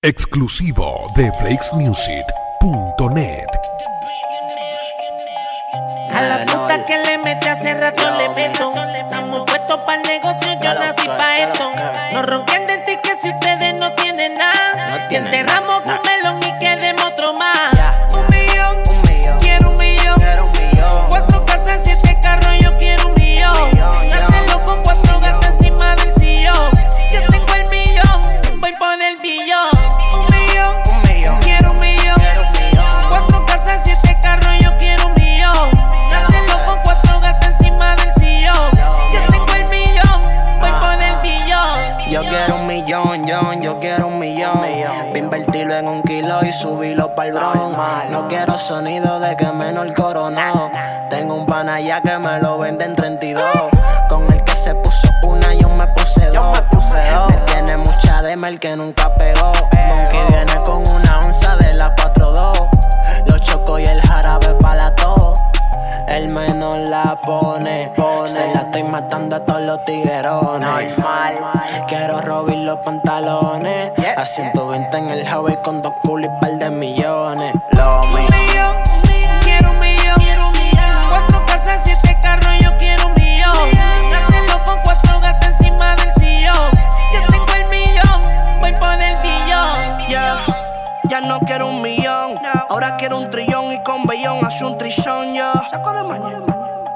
Exclusivo de BlakesMusic.net. A la puta que le mete hace rato le meto. Estamos puestos para el negocio, yo nací para esto. No ronquen de Invertirlo en un kilo y subirlo para el bron. No quiero sonido de que menor coronó. Tengo un pana allá que me lo vende en 32. Con el que se puso una, yo me puse dos. Me tiene mucha dema el que nunca pegó. Monkey pone. Se la estoy matando a todos los tiguerones. Quiero robar los pantalones. A 120 en el Huawei con dos culos y par de millones. Un millón, quiero un millón. Cuatro casas, siete carros, yo quiero un millón. Hacerlo con cuatro gatos encima del sillón. Yo tengo el millón, voy por el billón. Ya, ya no quiero un millón. Ahora quiero un trillón y con bellón hace un trillón, ya.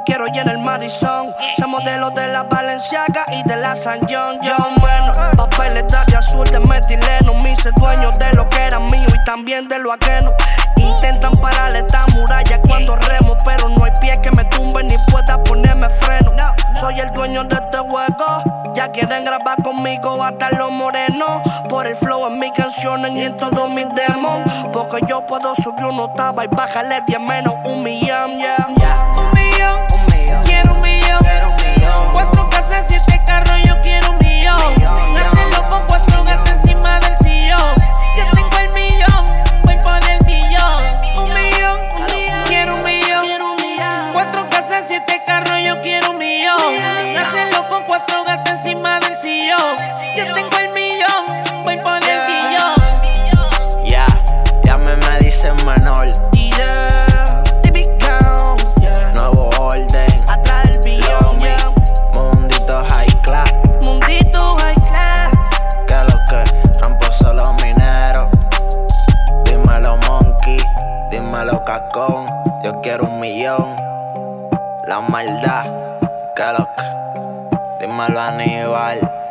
Quiero llenar el Madison. Ser modelo de la Balenciaga y de la San John. Yo, bueno, papeles de azul de metileno. Me hice dueño de lo que era mío y también de lo ajeno. Intentan parar esta muralla cuando remo, pero no hay pie que me tumbe ni pueda ponerme freno. Soy el dueño de este juego. Ya quieren grabar conmigo hasta los morenos. Por el flow en mis canciones y en todos mis demos. Porque yo puedo subir una octava y bajarle 10 menos un millón, yeah. siete carros, yo quiero un millón. Hacerlo con cuatro gatas encima del sillón. Yo tengo el millón, voy por el billón. Ya, yeah, ya me, me dicen Manol. Yeah. Nuevo orden. Atrás del billón. Mundito high class. Mundito high class. Que lo que trampo son los mineros. Dímelo, monkey. Dímelo, cacón. Yo quiero un millón la maldad. Que lo que, dímelo Aníbal.